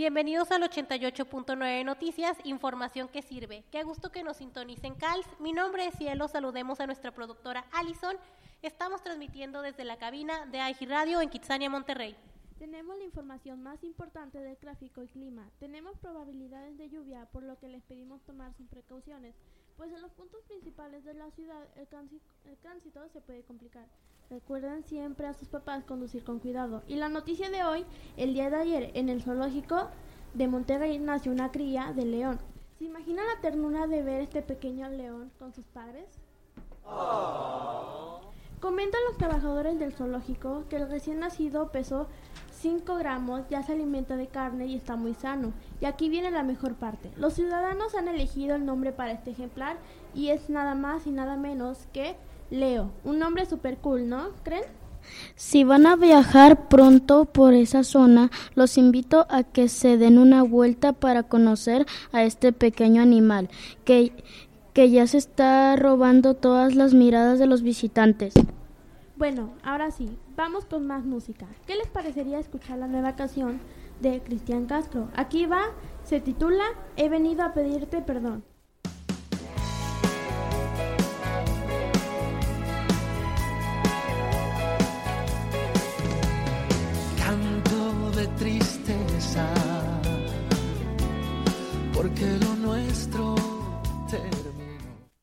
Bienvenidos al 88.9 Noticias, información que sirve. Qué gusto que nos sintonicen CALS. Mi nombre es Cielo, saludemos a nuestra productora Alison. Estamos transmitiendo desde la cabina de AIG Radio en Kitsania, Monterrey. Tenemos la información más importante del tráfico y clima. Tenemos probabilidades de lluvia, por lo que les pedimos tomar sus precauciones, pues en los puntos principales de la ciudad el, el tránsito se puede complicar. Recuerden siempre a sus papás conducir con cuidado. Y la noticia de hoy, el día de ayer en el zoológico de Monterrey nació una cría de león. ¿Se imagina la ternura de ver este pequeño león con sus padres? Comentan los trabajadores del zoológico que el recién nacido pesó 5 gramos, ya se alimenta de carne y está muy sano. Y aquí viene la mejor parte. Los ciudadanos han elegido el nombre para este ejemplar y es nada más y nada menos que Leo. Un nombre super cool, ¿no? ¿Creen? Si van a viajar pronto por esa zona, los invito a que se den una vuelta para conocer a este pequeño animal que, que ya se está robando todas las miradas de los visitantes. Bueno, ahora sí, vamos con más música. ¿Qué les parecería escuchar la nueva canción de Cristian Castro? Aquí va, se titula He venido a pedirte perdón. Canto de tristeza, porque lo nuestro termina